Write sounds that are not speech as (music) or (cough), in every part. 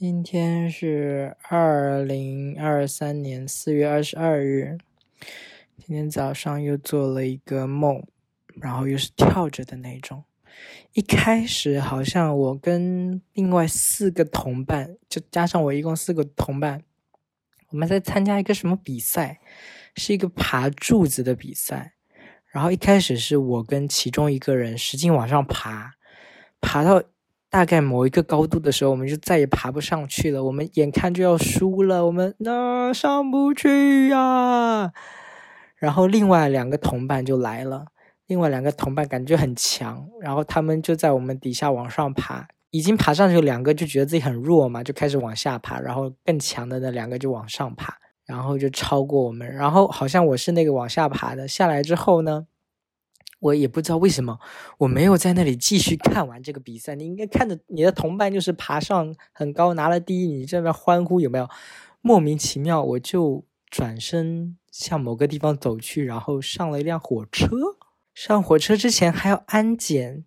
今天是二零二三年四月二十二日。今天早上又做了一个梦，然后又是跳着的那种。一开始好像我跟另外四个同伴，就加上我一共四个同伴，我们在参加一个什么比赛，是一个爬柱子的比赛。然后一开始是我跟其中一个人使劲往上爬，爬到大概某一个高度的时候，我们就再也爬不上去了。我们眼看就要输了，我们那上不去呀。然后另外两个同伴就来了，另外两个同伴感觉很强，然后他们就在我们底下往上爬，已经爬上去两个就觉得自己很弱嘛，就开始往下爬，然后更强的那两个就往上爬，然后就超过我们，然后好像我是那个往下爬的，下来之后呢，我也不知道为什么我没有在那里继续看完这个比赛，你应该看着你的同伴就是爬上很高拿了第一，你这边欢呼有没有？莫名其妙我就转身。向某个地方走去，然后上了一辆火车。上火车之前还要安检，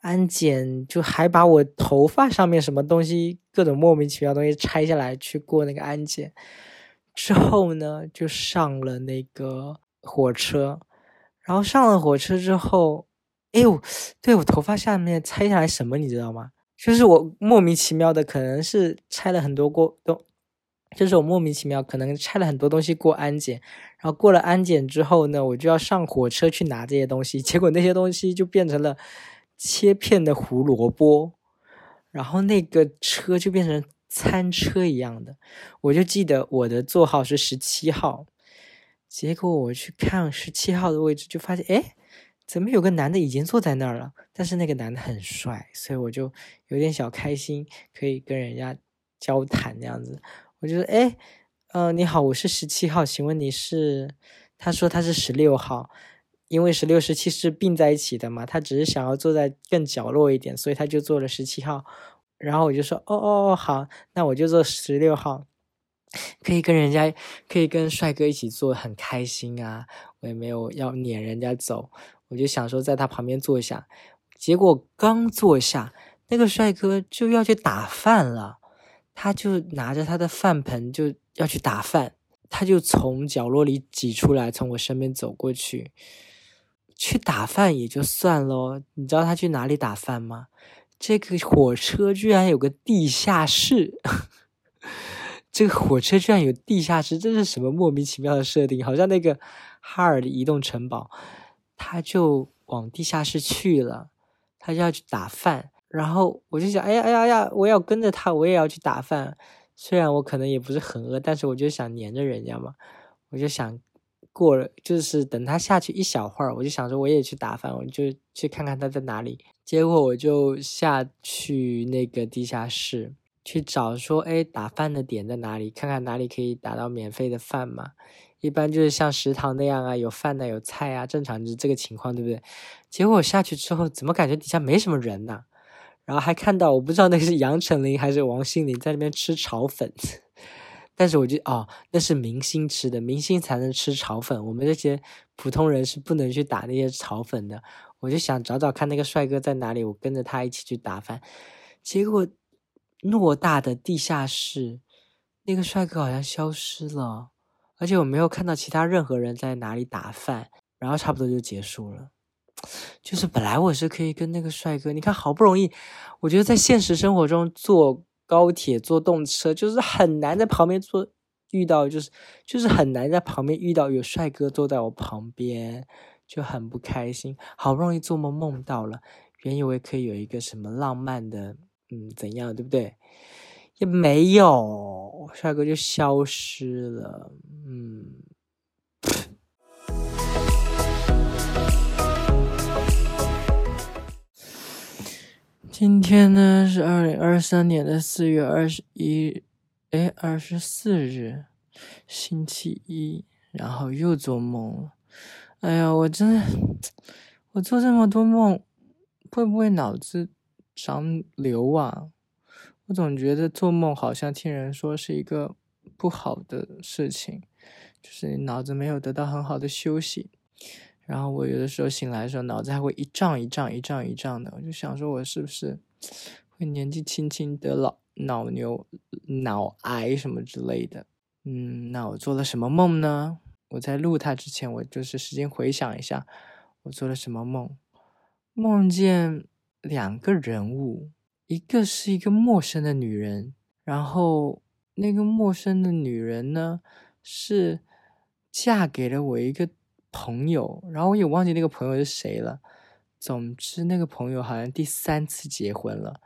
安检就还把我头发上面什么东西，各种莫名其妙东西拆下来去过那个安检。之后呢，就上了那个火车。然后上了火车之后，哎呦，对我头发下面拆下来什么，你知道吗？就是我莫名其妙的，可能是拆了很多过都。就是我莫名其妙，可能拆了很多东西过安检，然后过了安检之后呢，我就要上火车去拿这些东西，结果那些东西就变成了切片的胡萝卜，然后那个车就变成餐车一样的。我就记得我的座号是十七号，结果我去看十七号的位置，就发现哎，怎么有个男的已经坐在那儿了？但是那个男的很帅，所以我就有点小开心，可以跟人家交谈那样子。我就说，哎，呃，你好，我是十七号，请问你是？他说他是十六号，因为十六、十七是并在一起的嘛，他只是想要坐在更角落一点，所以他就坐了十七号。然后我就说，哦哦哦，好，那我就坐十六号，可以跟人家，可以跟帅哥一起坐，很开心啊。我也没有要撵人家走，我就想说在他旁边坐下。结果刚坐下，那个帅哥就要去打饭了。他就拿着他的饭盆就要去打饭，他就从角落里挤出来，从我身边走过去，去打饭也就算了。你知道他去哪里打饭吗？这个火车居然有个地下室，这个火车居然有地下室，这是什么莫名其妙的设定？好像那个哈尔的移动城堡，他就往地下室去了，他就要去打饭。然后我就想，哎呀哎呀呀，我要跟着他，我也要去打饭。虽然我可能也不是很饿，但是我就想黏着人家嘛。我就想过了，就是等他下去一小会儿，我就想着我也去打饭，我就去看看他在哪里。结果我就下去那个地下室去找，说，哎，打饭的点在哪里？看看哪里可以打到免费的饭嘛。一般就是像食堂那样啊，有饭的，有菜啊，正常是这个情况，对不对？结果我下去之后，怎么感觉底下没什么人呢？然后还看到，我不知道那个是杨丞琳还是王心凌在那边吃炒粉，但是我就哦，那是明星吃的，明星才能吃炒粉，我们这些普通人是不能去打那些炒粉的。我就想找找看那个帅哥在哪里，我跟着他一起去打饭。结果偌大的地下室，那个帅哥好像消失了，而且我没有看到其他任何人在哪里打饭，然后差不多就结束了。(tsk) 就是本来我是可以跟那个帅哥，你看好不容易，我觉得在现实生活中坐高铁、坐动车就是很难在旁边坐遇到，就是就是很难在旁边遇到有帅哥坐在我旁边，就很不开心。好不容易做梦梦到了，原以为可以有一个什么浪漫的，嗯，怎样，对不对？也没有，帅哥就消失了，嗯。今天呢是二零二三年的四月二十一，哎，二十四日，星期一，然后又做梦了。哎呀，我真的，我做这么多梦，会不会脑子长瘤啊？我总觉得做梦好像听人说是一个不好的事情，就是你脑子没有得到很好的休息。然后我有的时候醒来的时候，脑子还会一胀一胀一胀一胀的，我就想说，我是不是会年纪轻轻得老脑瘤、脑癌什么之类的。嗯，那我做了什么梦呢？我在录它之前，我就是时间回想一下，我做了什么梦？梦见两个人物，一个是一个陌生的女人，然后那个陌生的女人呢是嫁给了我一个朋友，然后我也忘记那个朋友是谁了。总之，那个朋友好像第三次结婚了，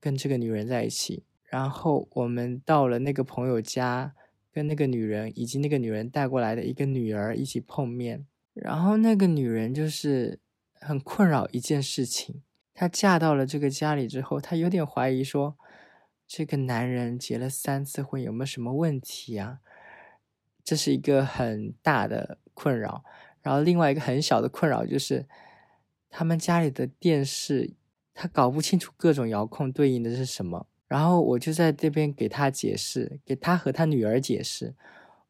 跟这个女人在一起。然后我们到了那个朋友家，跟那个女人以及那个女人带过来的一个女儿一起碰面。然后那个女人就是很困扰一件事情：她嫁到了这个家里之后，她有点怀疑说，这个男人结了三次婚有没有什么问题啊？这是一个很大的困扰。然后另外一个很小的困扰就是。他们家里的电视，他搞不清楚各种遥控对应的是什么。然后我就在这边给他解释，给他和他女儿解释。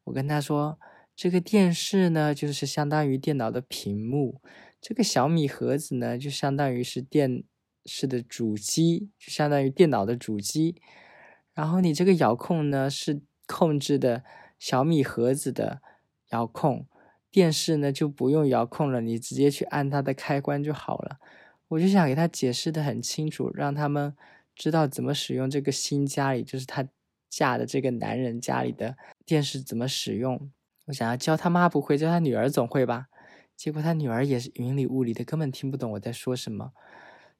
我跟他说，这个电视呢，就是相当于电脑的屏幕；这个小米盒子呢，就相当于是电视的主机，就相当于电脑的主机。然后你这个遥控呢，是控制的小米盒子的遥控。电视呢就不用遥控了，你直接去按它的开关就好了。我就想给他解释的很清楚，让他们知道怎么使用这个新家里，就是他嫁的这个男人家里的电视怎么使用。我想要教他妈不会，教他女儿总会吧。结果他女儿也是云里雾里的，根本听不懂我在说什么。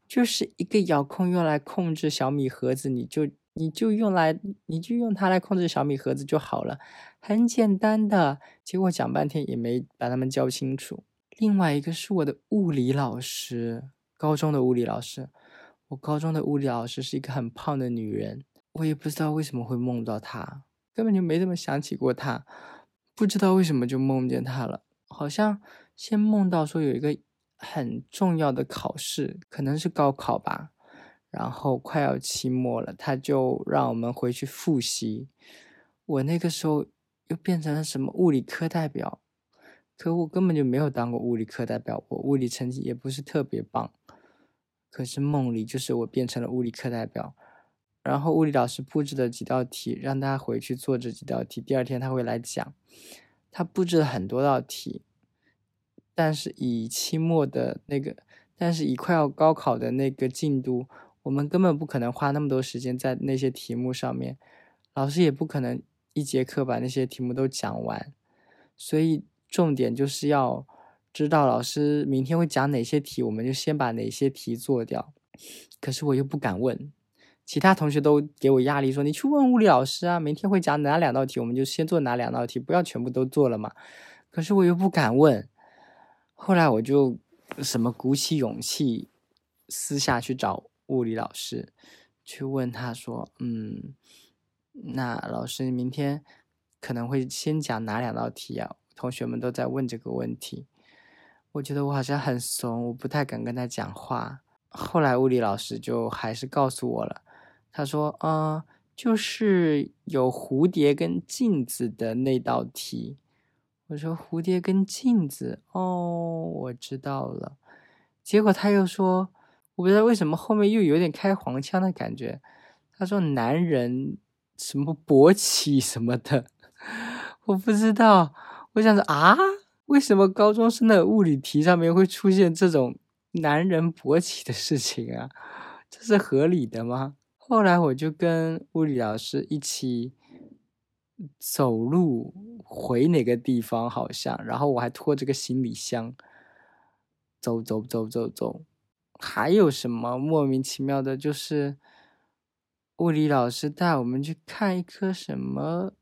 就是一个遥控用来控制小米盒子，你就。你就用来，你就用它来控制小米盒子就好了，很简单的。结果讲半天也没把他们教清楚。另外一个是我的物理老师，高中的物理老师。我高中的物理老师是一个很胖的女人，我也不知道为什么会梦到她，根本就没怎么想起过她，不知道为什么就梦见她了。好像先梦到说有一个很重要的考试，可能是高考吧。然后快要期末了，他就让我们回去复习。我那个时候又变成了什么物理课代表，可我根本就没有当过物理课代表，我物理成绩也不是特别棒。可是梦里就是我变成了物理课代表，然后物理老师布置的几道题，让大家回去做这几道题。第二天他会来讲，他布置了很多道题，但是以期末的那个，但是以快要高考的那个进度。我们根本不可能花那么多时间在那些题目上面，老师也不可能一节课把那些题目都讲完，所以重点就是要知道老师明天会讲哪些题，我们就先把哪些题做掉。可是我又不敢问，其他同学都给我压力说：“你去问物理老师啊，明天会讲哪两道题，我们就先做哪两道题，不要全部都做了嘛。”可是我又不敢问，后来我就什么鼓起勇气私下去找。物理老师去问他说：“嗯，那老师明天可能会先讲哪两道题啊？”同学们都在问这个问题，我觉得我好像很怂，我不太敢跟他讲话。后来物理老师就还是告诉我了，他说：“嗯，就是有蝴蝶跟镜子的那道题。”我说：“蝴蝶跟镜子？哦，我知道了。”结果他又说。我不知道为什么后面又有点开黄腔的感觉。他说：“男人什么勃起什么的，我不知道。”我想说啊，为什么高中生的物理题上面会出现这种男人勃起的事情啊？这是合理的吗？后来我就跟物理老师一起走路回哪个地方，好像，然后我还拖着个行李箱，走走走走走。还有什么莫名其妙的？就是物理老师带我们去看一棵什么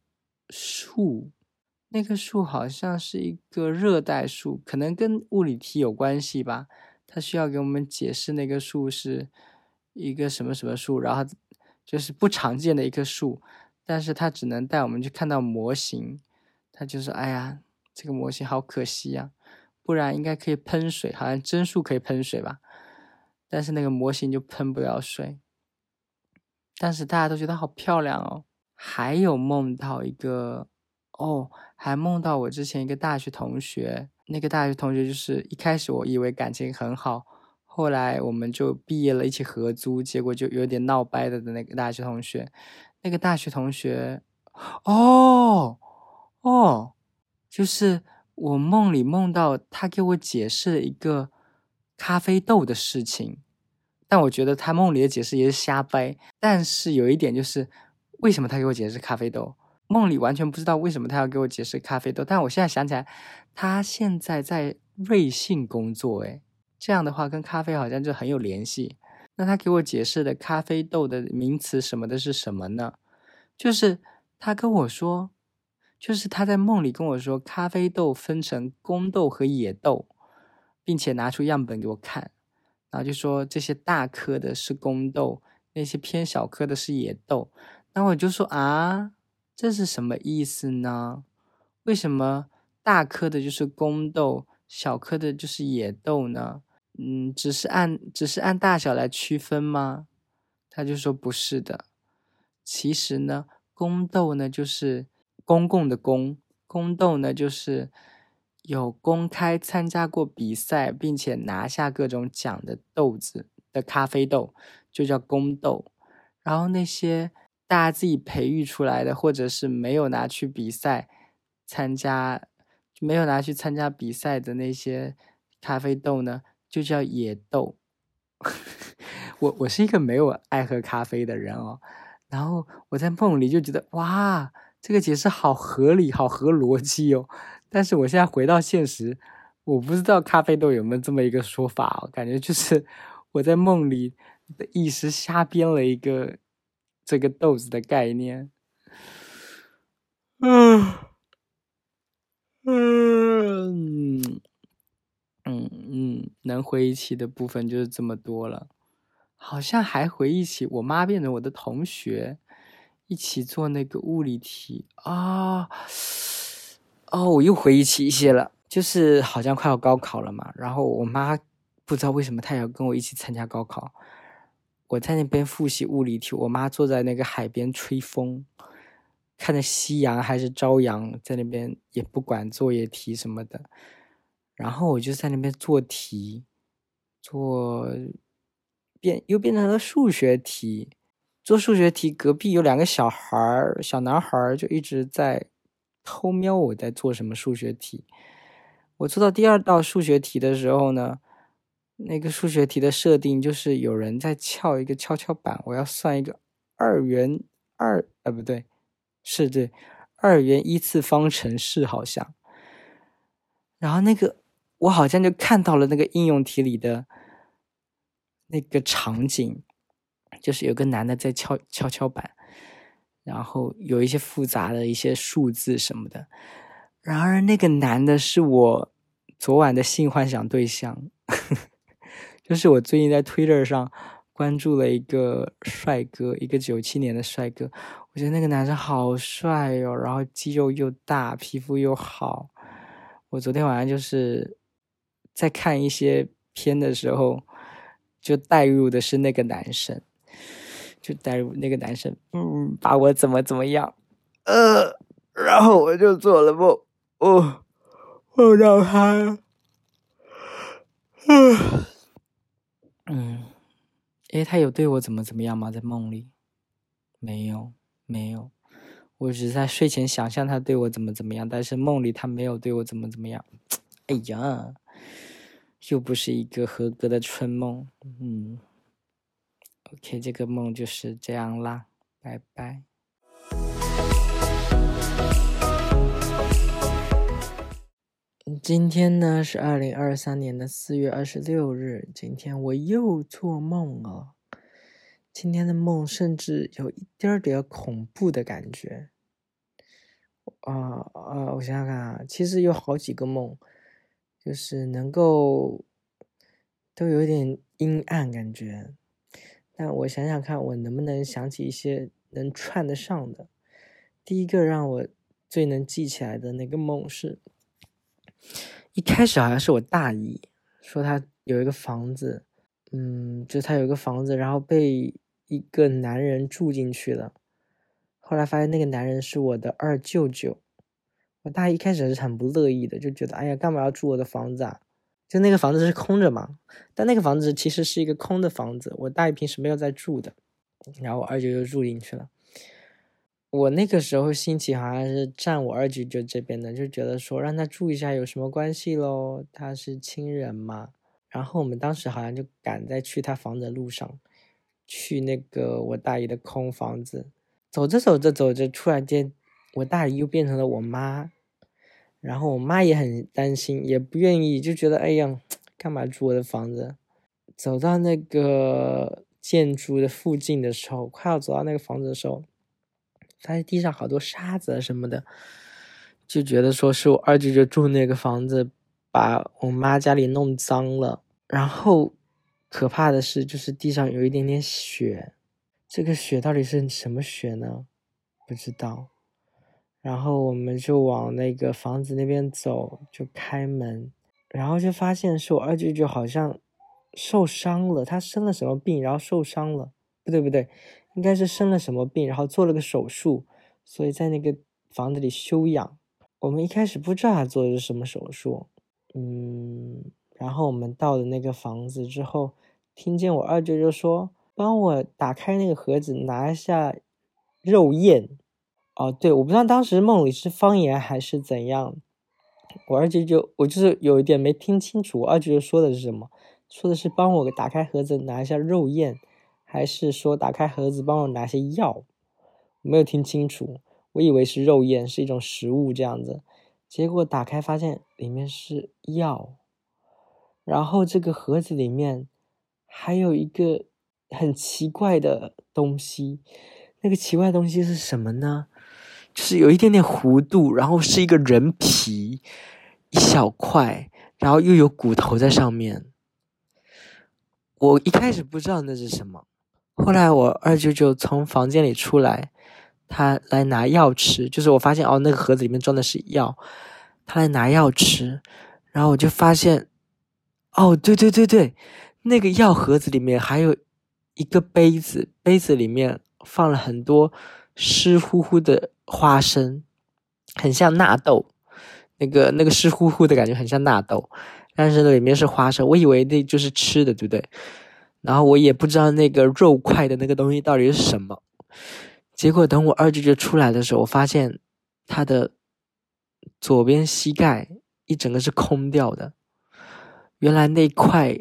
树，那棵树好像是一个热带树，可能跟物理题有关系吧。他需要给我们解释那个树是一个什么什么树，然后就是不常见的一棵树，但是他只能带我们去看到模型。他就说：“哎呀，这个模型好可惜呀，不然应该可以喷水，好像真树可以喷水吧。”但是那个模型就喷不了水，但是大家都觉得好漂亮哦。还有梦到一个哦，还梦到我之前一个大学同学，那个大学同学就是一开始我以为感情很好，后来我们就毕业了，一起合租，结果就有点闹掰的那个大学同学，那个大学同学，哦哦，就是我梦里梦到他给我解释了一个咖啡豆的事情，但我觉得他梦里的解释也是瞎掰。但是有一点就是，为什么他给我解释咖啡豆？梦里完全不知道为什么他要给我解释咖啡豆。但我现在想起来，他现在在瑞幸工作，诶，这样的话，跟咖啡好像就很有联系。那他给我解释的咖啡豆的名词什么的是什么呢？就是他跟我说，就是他在梦里跟我说，咖啡豆分成公豆和野豆，并且拿出样本给我看，然后就说这些大颗的是公豆，那些偏小颗的是野豆。那我就说啊，这是什么意思呢？为什么大颗的就是公豆，小颗的就是野豆呢？嗯，只是按只是按大小来区分吗？他就说不是的。其实呢，公豆呢就是公共的公，公豆呢就是有公开参加过比赛并且拿下各种奖的豆子的咖啡豆，就叫公豆。然后那些大家自己培育出来的，或者是没有拿去比赛参加，没有拿去参加比赛的那些咖啡豆呢？就叫野豆，(laughs) 我我是一个没有爱喝咖啡的人哦，然后我在梦里就觉得哇，这个解释好合理，好合逻辑哦。但是我现在回到现实，我不知道咖啡豆有没有这么一个说法哦，感觉就是我在梦里的意识瞎编了一个这个豆子的概念。嗯嗯。嗯嗯，能回忆起的部分就是这么多了，好像还回忆起我妈变成我的同学，一起做那个物理题啊。哦，我又回忆起一些了，就是好像快要高考了嘛，然后我妈不知道为什么她要跟我一起参加高考，我在那边复习物理题，我妈坐在那个海边吹风，看着夕阳还是朝阳，在那边也不管作业题什么的。然后我就在那边做题，做变又变成了数学题。做数学题，隔壁有两个小孩儿，小男孩儿就一直在偷瞄我在做什么数学题。我做到第二道数学题的时候呢，那个数学题的设定就是有人在撬一个跷跷板，我要算一个二元二，呃，不对，是对二元一次方程式，好像。然后那个。我好像就看到了那个应用题里的那个场景，就是有个男的在敲跷跷板，然后有一些复杂的一些数字什么的。然而，那个男的是我昨晚的性幻想对象，(laughs) 就是我最近在 Twitter 上关注了一个帅哥，一个九七年的帅哥。我觉得那个男生好帅哟，然后肌肉又大，皮肤又好。我昨天晚上就是。在看一些片的时候，就带入的是那个男生，就带入那个男生，嗯，把我怎么怎么样，呃，然后我就做了梦，哦，梦到他，嗯，嗯，诶，他有对我怎么怎么样吗？在梦里，没有，没有，我只是在睡前想象他对我怎么怎么样，但是梦里他没有对我怎么怎么样，(tsk) 哎呀。又不是一个合格的春梦，嗯，OK，这个梦就是这样啦，拜拜。今天呢是二零二三年的四月二十六日，今天我又做梦了。今天的梦甚至有一点点恐怖的感觉。啊啊，我想想看啊，其实有好几个梦。就是能够都有点阴暗感觉，但我想想看，我能不能想起一些能串得上的。第一个让我最能记起来的那个梦是，一开始好像是我大姨说她有一个房子，嗯，就她有一个房子，然后被一个男人住进去了，后来发现那个男人是我的二舅舅。我大姨一开始是很不乐意的，就觉得哎呀，干嘛要住我的房子啊？就那个房子是空着嘛，但那个房子其实是一个空的房子，我大姨平时没有在住的，然后我二舅就住进去了。我那个时候心情好像是站我二舅舅这边的，就觉得说让他住一下有什么关系喽，他是亲人嘛。然后我们当时好像就赶在去他房子的路上，去那个我大姨的空房子，走着走着走着，突然间我大姨又变成了我妈，然后我妈也很担心，也不愿意，就觉得哎呀，干嘛住我的房子？走到那个建筑的附近的时候，快要走到那个房子的时候。发现地上好多沙子什么的，就觉得说是我二舅舅住那个房子，把我妈家里弄脏了。然后可怕的是，就是地上有一点点血，这个血到底是什么血呢？不知道。然后我们就往那个房子那边走，就开门，然后就发现是我二舅舅好像受伤了，他生了什么病，然后受伤了。不对，不对。应该是生了什么病，然后做了个手术，所以在那个房子里休养。我们一开始不知道他做的是什么手术，嗯，然后我们到了那个房子之后，听见我二舅舅说：“帮我打开那个盒子，拿一下肉燕。”哦，对，我不知道当时梦里是方言还是怎样。我二舅舅，我就是有一点没听清楚，二舅舅说的是什么？说的是帮我打开盒子，拿一下肉燕。还是说打开盒子帮我拿些药，没有听清楚，我以为是肉燕，是一种食物这样子，结果打开发现里面是药，然后这个盒子里面还有一个很奇怪的东西，那个奇怪的东西是什么呢？就是有一点点弧度，然后是一个人皮一小块，然后又有骨头在上面。我一开始不知道那是什么。后来我二舅舅从房间里出来，他来拿药吃，就是我发现哦，那个盒子里面装的是药，他来拿药吃，然后我就发现，哦，对对对对，那个药盒子里面还有一个杯子，杯子里面放了很多湿乎乎的花生，很像纳豆，那个那个湿乎乎的感觉很像纳豆，但是里面是花生，我以为那就是吃的，对不对？然后我也不知道那个肉块的那个东西到底是什么，结果等我二舅舅出来的时候，我发现他的左边膝盖一整个是空掉的，原来那块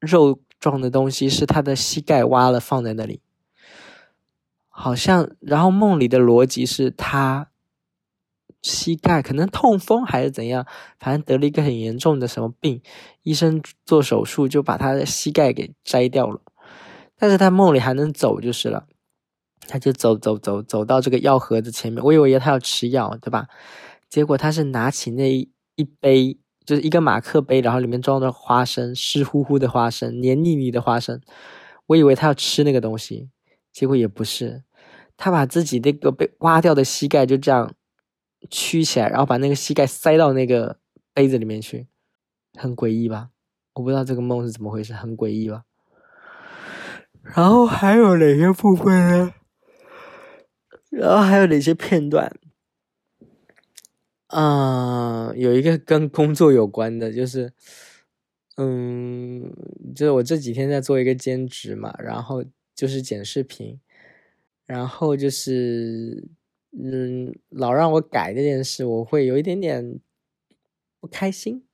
肉状的东西是他的膝盖挖了放在那里，好像然后梦里的逻辑是他。膝盖可能痛风还是怎样，反正得了一个很严重的什么病，医生做手术就把他的膝盖给摘掉了，但是他梦里还能走就是了，他就走走走走到这个药盒子前面，我以为他要吃药，对吧？结果他是拿起那一杯，就是一个马克杯，然后里面装的花生，湿乎乎的花生，黏腻腻的花生，我以为他要吃那个东西，结果也不是，他把自己那个被挖掉的膝盖就这样。曲起来，然后把那个膝盖塞到那个杯子里面去，很诡异吧？我不知道这个梦是怎么回事，很诡异吧？然后还有哪些部分呢？然后还有哪些片段？啊，有一个跟工作有关的，就是，嗯，就是我这几天在做一个兼职嘛，然后就是剪视频，然后就是。嗯，老让我改这件事，我会有一点点不开心。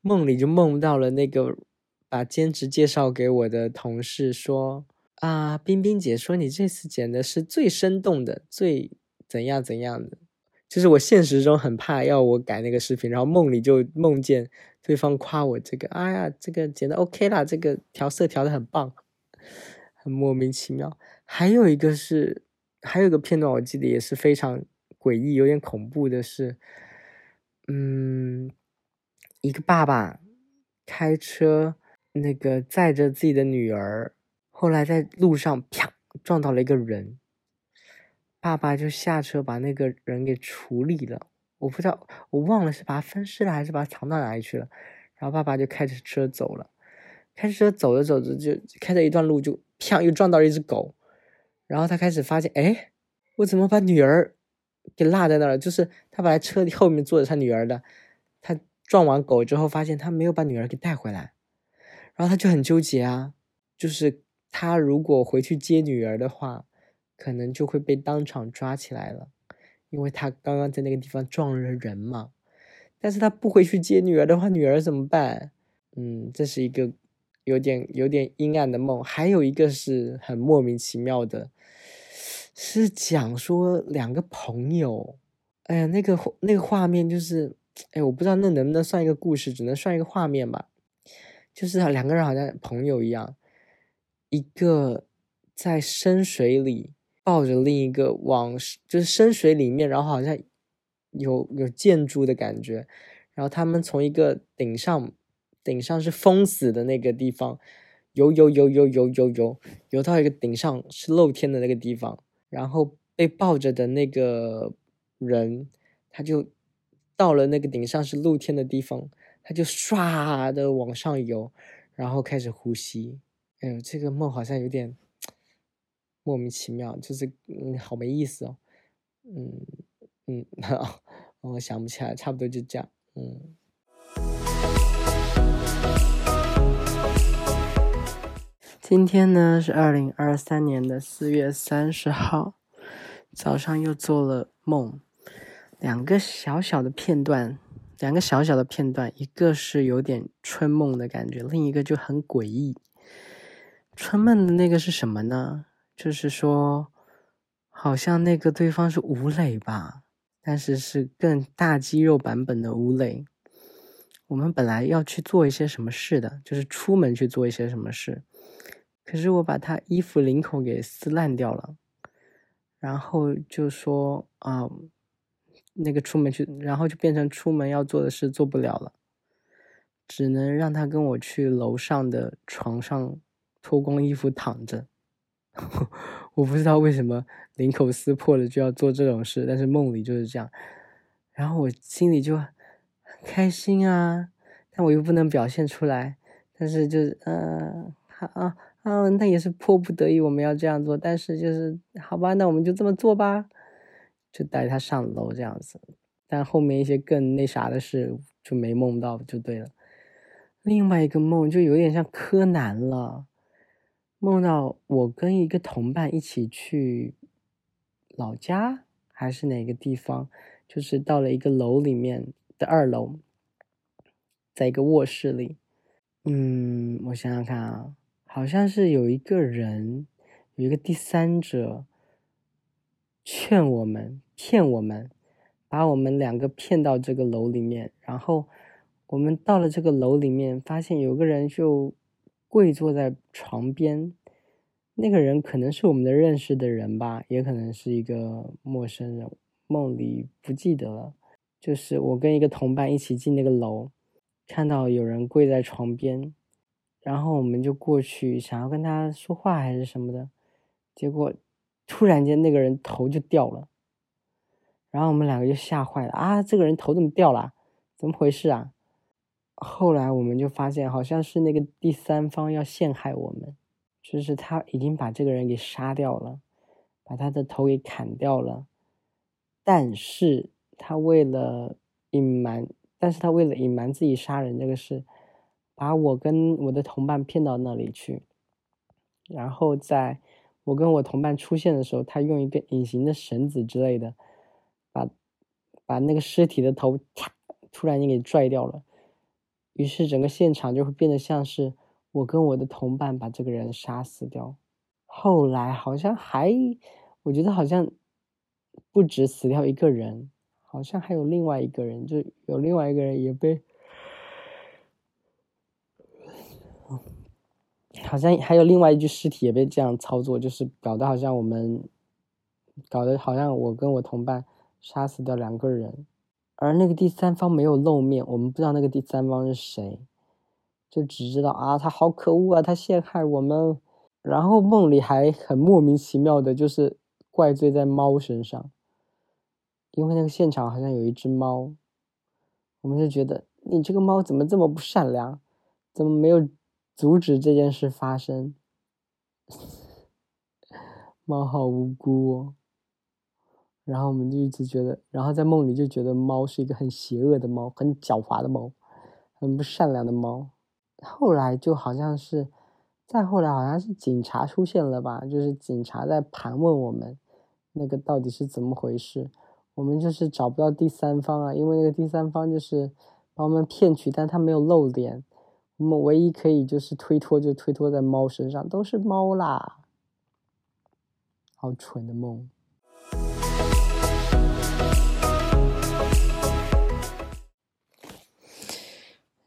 梦里就梦到了那个把兼职介绍给我的同事说：“啊，冰冰姐说你这次剪的是最生动的，最怎样怎样的。”就是我现实中很怕要我改那个视频，然后梦里就梦见对方夸我这个：“哎呀，这个剪的 OK 啦，这个调色调的很棒。”很莫名其妙。还有一个是。还有一个片段，我记得也是非常诡异、有点恐怖的是，嗯，一个爸爸开车，那个载着自己的女儿，后来在路上啪撞到了一个人，爸爸就下车把那个人给处理了。我不知道，我忘了是把他分尸了还是把他藏到哪里去了。然后爸爸就开着车走了，开车走着走着就开着一段路就啪又撞到了一只狗。然后他开始发现，哎，我怎么把女儿给落在那儿了？就是他本来车 (laughs) 后面坐着他女儿的，他撞完狗之后，发现他没有把女儿给带回来，然后他就很纠结啊，就是他如果回去接女儿的话，可能就会被当场抓起来了，因为他刚刚在那个地方撞了人嘛。但是他不回去接女儿的话，女儿怎么办？嗯，这是一个有点有点阴暗的梦。还有一个是很莫名其妙的，是讲说两个朋友，哎呀，那个那个画面就是，哎，我不知道那能不能算一个故事，只能算一个画面吧。就是两个人好像朋友一样，一个在深水里抱着另一个往，就是深水里面，然后好像。有有建筑的感觉，然后他们从一个顶上，顶上是封死的那个地方，游游游游游游游游到一个顶上是露天的那个地方，然后被抱着的那个人，他就到了那个顶上是露天的地方，他就唰的往上游，然后开始呼吸。哎呦，这个梦好像有点莫名其妙，就是嗯，好没意思哦，嗯。嗯，(laughs) 我想不起来，差不多就这样。嗯，今天呢是二零二三年的四月三十号，早上又做了梦，两个小小的片段，两个小小的片段，一个是有点春梦的感觉，另一个就很诡异。春梦的那个是什么呢？就是说，好像那个对方是吴磊吧。但是是更大肌肉版本的吴磊。我们本来要去做一些什么事的，就是出门去做一些什么事。可是我把他衣服领口给撕烂掉了，然后就说啊，那个出门去，然后就变成出门要做的事做不了了，只能让他跟我去楼上的床上脱光衣服躺着。(laughs) 我不知道为什么领口撕破了就要做这种事，但是梦里就是这样。然后我心里就很开心啊，但我又不能表现出来。但是就是，嗯，好啊，嗯，那也是迫不得已我们要这样做。但是就是好吧，那我们就这么做吧，就带他上楼这样子。但后面一些更那啥的事就没梦到，就对了。另外一个梦就有点像柯南了。梦到我跟一个同伴一起去老家，还是哪个地方？就是到了一个楼里面的二楼，在一个卧室里。嗯，我想想看啊，好像是有一个人，有一个第三者劝我们、骗我们，把我们两个骗到这个楼里面。然后我们到了这个楼里面，发现有个人就。跪坐在床边，那个人可能是我们的认识的人吧，也可能是一个陌生人。梦里不记得了，就是我跟一个同伴一起进那个楼，看到有人跪在床边，然后我们就过去想要跟他说话还是什么的，结果突然间那个人头就掉了，然后我们两个就吓坏了啊！这个人头怎么掉了？怎么回事啊？后来我们就发现，好像是那个第三方要陷害我们，就是他已经把这个人给杀掉了，把他的头给砍掉了，但是他为了隐瞒，但是他为了隐瞒自己杀人这个事，把我跟我的同伴骗到那里去，然后在我跟我同伴出现的时候，他用一个隐形的绳子之类的，把把那个尸体的头突然间给拽掉了。于是整个现场就会变得像是我跟我的同伴把这个人杀死掉。后来好像还，我觉得好像不止死掉一个人，好像还有另外一个人，就有另外一个人也被，好像还有另外一具尸体也被这样操作，就是搞得好像我们，搞得好像我跟我同伴杀死掉两个人。而那个第三方没有露面，我们不知道那个第三方是谁，就只知道啊，他好可恶啊，他陷害我们。然后梦里还很莫名其妙的，就是怪罪在猫身上，因为那个现场好像有一只猫，我们就觉得你这个猫怎么这么不善良，怎么没有阻止这件事发生？猫好无辜哦。然后我们就一直觉得，然后在梦里就觉得猫是一个很邪恶的猫，很狡猾的猫。很不善良的猫。后来就好像是，再后来好像是警察出现了吧，就是警察在盘问我们，那个到底是怎么回事？我们就是找不到第三方啊，因为那个第三方就是把我们骗取，但他没有露脸。我们唯一可以就是推脱，就推脱在猫身上，都是猫啦。好蠢的梦。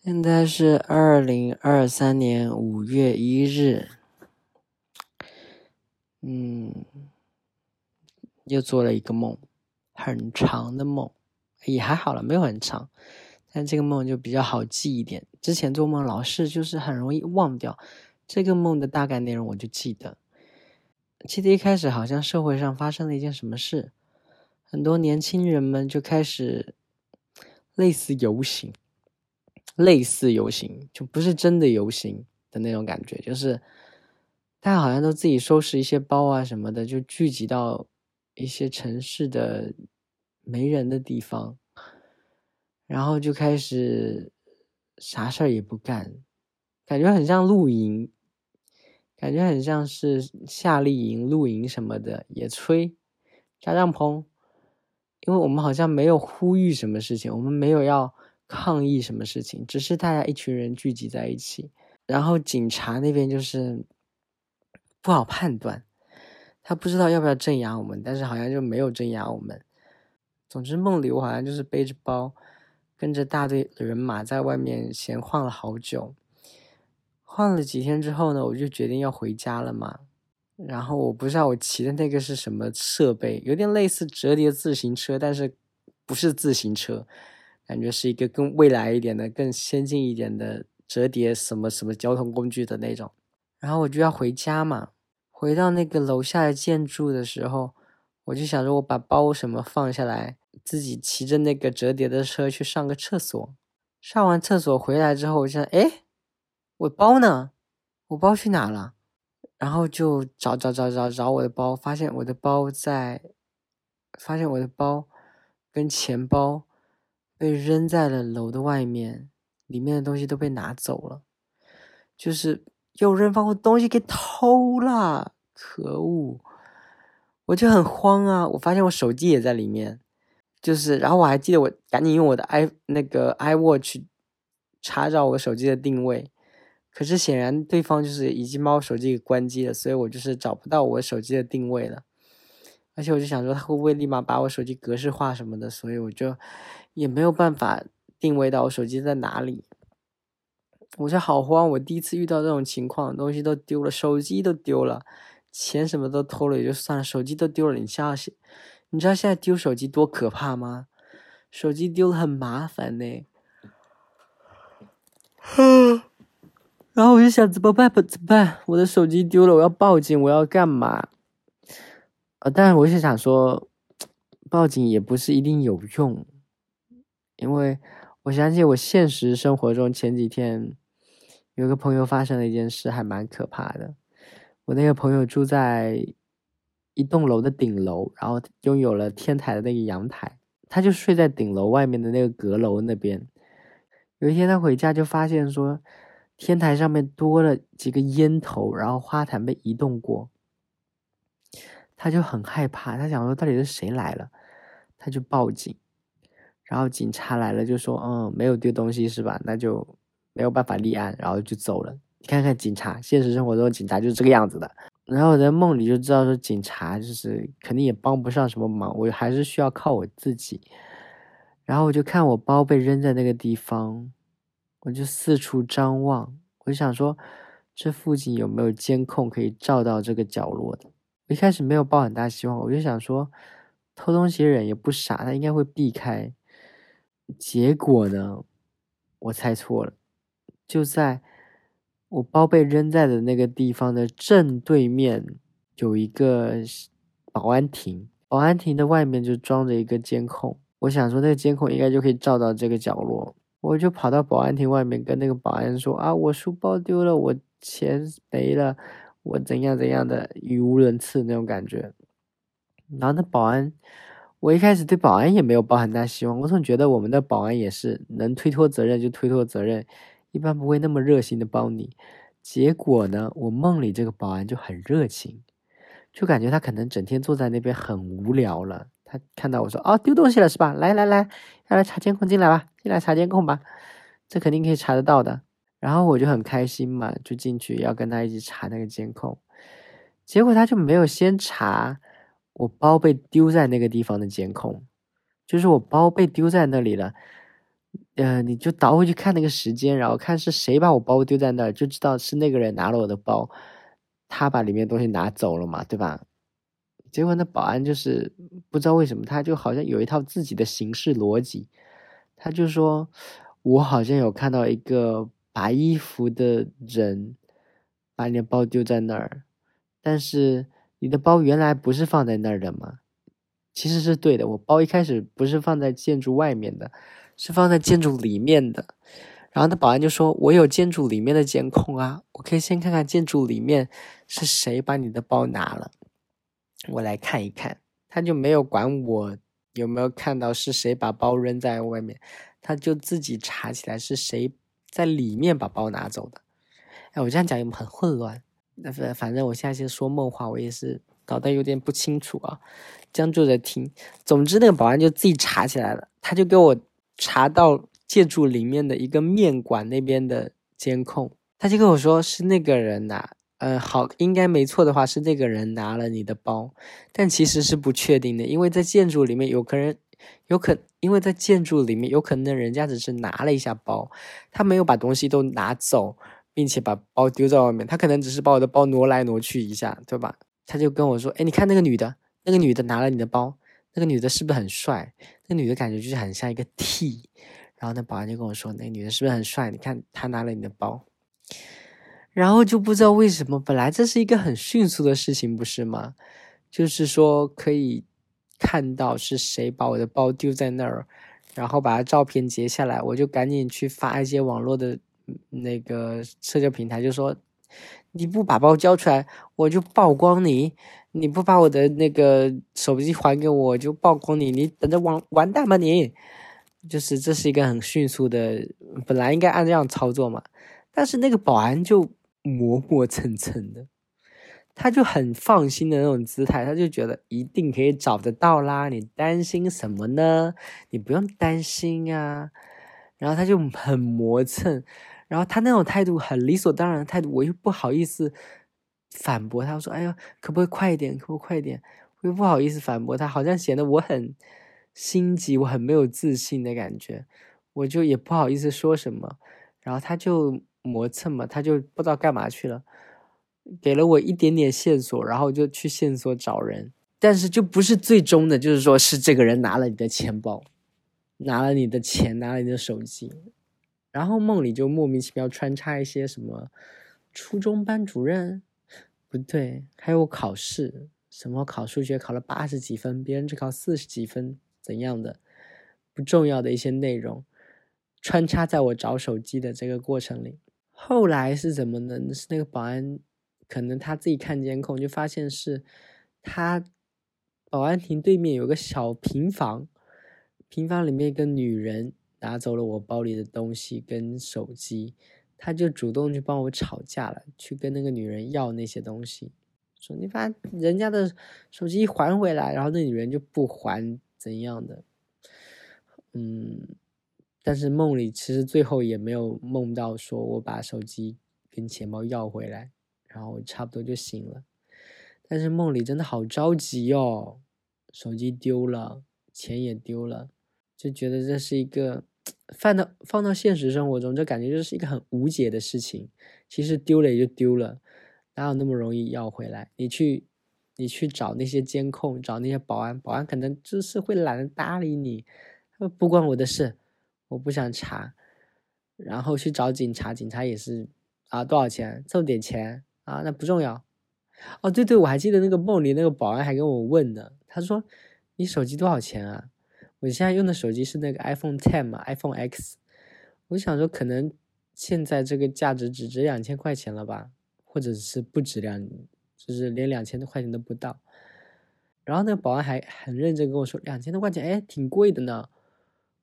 现在是二零二三年五月一日，嗯，又做了一个梦，很长的梦，也还好了，没有很长。但这个梦就比较好记一点。之前做梦老是就是很容易忘掉，这个梦的大概内容我就记得。记得一开始好像社会上发生了一件什么事，很多年轻人们就开始类似游行，类似游行就不是真的游行的那种感觉，就是大家好像都自己收拾一些包啊什么的，就聚集到一些城市的没人的地方。然后就开始啥事儿也不干，感觉很像露营，感觉很像是夏令营、露营什么的，野炊扎帐篷。因为我们好像没有呼吁什么事情，我们没有要抗议什么事情，只是大家一群人聚集在一起。然后警察那边就是不好判断，他不知道要不要镇压我们，但是好像就没有镇压我们。总之梦里我好像就是背着包。跟着大队人马在外面闲晃了好久，晃了几天之后呢，我就决定要回家了嘛。然后我不知道我骑的那个是什么设备，有点类似折叠自行车，但是不是自行车，感觉是一个更未来一点的、更先进一点的折叠什么什么交通工具的那种。然后我就要回家嘛，回到那个楼下的建筑的时候，我就想着我把包什么放下来。自己骑着那个折叠的车去上个厕所，上完厕所回来之后，我想，哎，我包呢？我包去哪了？然后就找找找找找我的包，发现我的包在，发现我的包跟钱包被扔在了楼的外面，里面的东西都被拿走了，就是有人把我东西给偷了，可恶！我就很慌啊，我发现我手机也在里面。就是，然后我还记得，我赶紧用我的 i 那个 iWatch 查找我手机的定位，可是显然对方就是已经把我手机给关机了，所以我就是找不到我手机的定位了。而且我就想说，他会不会立马把我手机格式化什么的，所以我就也没有办法定位到我手机在哪里。我就好慌，我第一次遇到这种情况，东西都丢了，手机都丢了，钱什么都偷了也就算了，手机都丢了，你下去。你知道现在丢手机多可怕吗？手机丢了很麻烦呢。然后我就想怎么办？怎么办？我的手机丢了，我要报警，我要干嘛？呃，但是我是想说，报警也不是一定有用，因为我相信我现实生活中前几天有个朋友发生了一件事，还蛮可怕的。我那个朋友住在。一栋楼的顶楼，然后拥有了天台的那个阳台，他就睡在顶楼外面的那个阁楼那边。有一天他回家就发现说，天台上面多了几个烟头，然后花坛被移动过，他就很害怕，他想说到底是谁来了，他就报警，然后警察来了就说，嗯，没有丢东西是吧？那就没有办法立案，然后就走了。你看看警察，现实生活中警察就是这个样子的。然后我在梦里就知道说，警察就是肯定也帮不上什么忙，我还是需要靠我自己。然后我就看我包被扔在那个地方，我就四处张望，我就想说，这附近有没有监控可以照到这个角落的？我一开始没有抱很大希望，我就想说，偷东西的人也不傻，他应该会避开。结果呢，我猜错了，就在。我包被扔在的那个地方的正对面有一个保安亭，保安亭的外面就装着一个监控。我想说，那个监控应该就可以照到这个角落。我就跑到保安亭外面跟那个保安说：“啊，我书包丢了，我钱没了，我怎样怎样的，语无伦次那种感觉。”然后那保安，我一开始对保安也没有抱很大希望，我总觉得我们的保安也是能推脱责任就推脱责任，一般不会那么热心的帮你。结果呢，我梦里这个保安就很热情，就感觉他可能整天坐在那边很无聊了。他看到我说：“哦，丢东西了是吧？来来来，要来查监控，进来吧，进来查监控吧，这肯定可以查得到的。”然后我就很开心嘛，就进去要跟他一起查那个监控。结果他就没有先查。我包被丢在那个地方的监控，就是我包被丢在那里了。呃，你就倒回去看那个时间，然后看是谁把我包丢在那儿，就知道是那个人拿了我的包，他把里面东西拿走了嘛，对吧？结果那保安就是不知道为什么，他就好像有一套自己的行事逻辑，他就说我好像有看到一个白衣服的人把你的包丢在那儿，但是。你的包原来不是放在那儿的吗？其实是对的，我包一开始不是放在建筑外面的，是放在建筑里面的。然后那保安就说：“我有建筑里面的监控啊，我可以先看看建筑里面是谁把你的包拿了，我来看一看。”他就没有管我有没有看到是谁把包扔在外面，他就自己查起来是谁在里面把包拿走的。哎，我这样讲有没有很混乱？那反反正我现在先说梦话，我也是搞得有点不清楚啊，将就着听。总之，那个保安就自己查起来了，他就给我查到建筑里面的一个面馆那边的监控，他就跟我说是那个人拿，嗯，好，应该没错的话是那个人拿了你的包，但其实是不确定的，因为在建筑里面有可能，有可因为在建筑里面有可能人家只是拿了一下包，他没有把东西都拿走。并且把包丢在外面，他可能只是把我的包挪来挪去一下，对吧？他就跟我说：“哎，你看那个女的，那个女的拿了你的包，那个女的是不是很帅？那女的感觉就是很像一个 T。”然后那保安就跟我说：“那女的是不是很帅？你看她拿了你的包。”然后就不知道为什么，本来这是一个很迅速的事情，不是吗？就是说可以看到是谁把我的包丢在那儿，然后把他照片截下来，我就赶紧去发一些网络的。那个社交平台就说：“你不把包交出来，我就曝光你；你不把我的那个手机还给我，就曝光你。你等着完完蛋吧你！就是这是一个很迅速的，本来应该按这样操作嘛。但是那个保安就磨磨蹭蹭的，他就很放心的那种姿态，他就觉得一定可以找得到啦。你担心什么呢？你不用担心啊。然后他就很磨蹭。”然后他那种态度很理所当然的态度，我又不好意思反驳他，我说：“哎呀，可不可以快一点？可不可以快一点？”我又不好意思反驳他，好像显得我很心急，我很没有自信的感觉，我就也不好意思说什么。然后他就磨蹭嘛，他就不知道干嘛去了，给了我一点点线索，然后就去线索找人，但是就不是最终的，就是说是这个人拿了你的钱包，拿了你的钱，拿了你的手机。然后梦里就莫名其妙穿插一些什么初中班主任，不对，还有考试，什么考数学考了八十几分，别人只考四十几分，怎样的不重要的一些内容，穿插在我找手机的这个过程里。后来是怎么呢？是那个保安，可能他自己看监控就发现是他保安亭对面有个小平房，平房里面一个女人。拿走了我包里的东西跟手机，他就主动去帮我吵架了，去跟那个女人要那些东西，说你把人家的手机还回来，然后那女人就不还怎样的，嗯，但是梦里其实最后也没有梦到说我把手机跟钱包要回来，然后差不多就醒了，但是梦里真的好着急哦，手机丢了，钱也丢了，就觉得这是一个。放到放到现实生活中，就感觉就是一个很无解的事情。其实丢了也就丢了，哪有那么容易要回来？你去，你去找那些监控，找那些保安，保安可能就是会懒得搭理你，不关我的事，我不想查。然后去找警察，警察也是啊，多少钱？这么点钱啊，那不重要。哦，对对，我还记得那个梦里那个保安还跟我问呢，他说：“你手机多少钱啊？”我现在用的手机是那个 iPhone Ten 嘛，iPhone X。我想说，可能现在这个价值只值两千块钱了吧，或者是不值两，就是连两千多块钱都不到。然后那个保安还很认真跟我说两千多块钱，哎，挺贵的呢。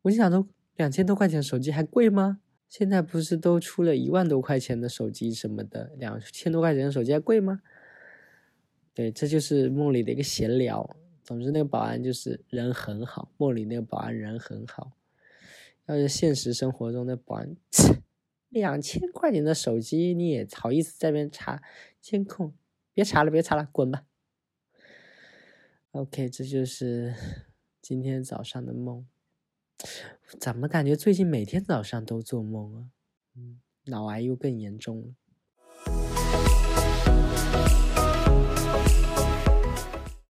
我就想说，两千多块钱手机还贵吗？现在不是都出了一万多块钱的手机什么的，两千多块钱的手机还贵吗？对，这就是梦里的一个闲聊。总之，那个保安就是人很好，梦里那个保安人很好。要是现实生活中的保安，两千块钱的手机你也好意思在那边查监控？别查了，别查了，滚吧。OK，这就是 (laughs) 今天早上的梦。怎么感觉最近每天早上都做梦啊？嗯，脑癌又更严重了。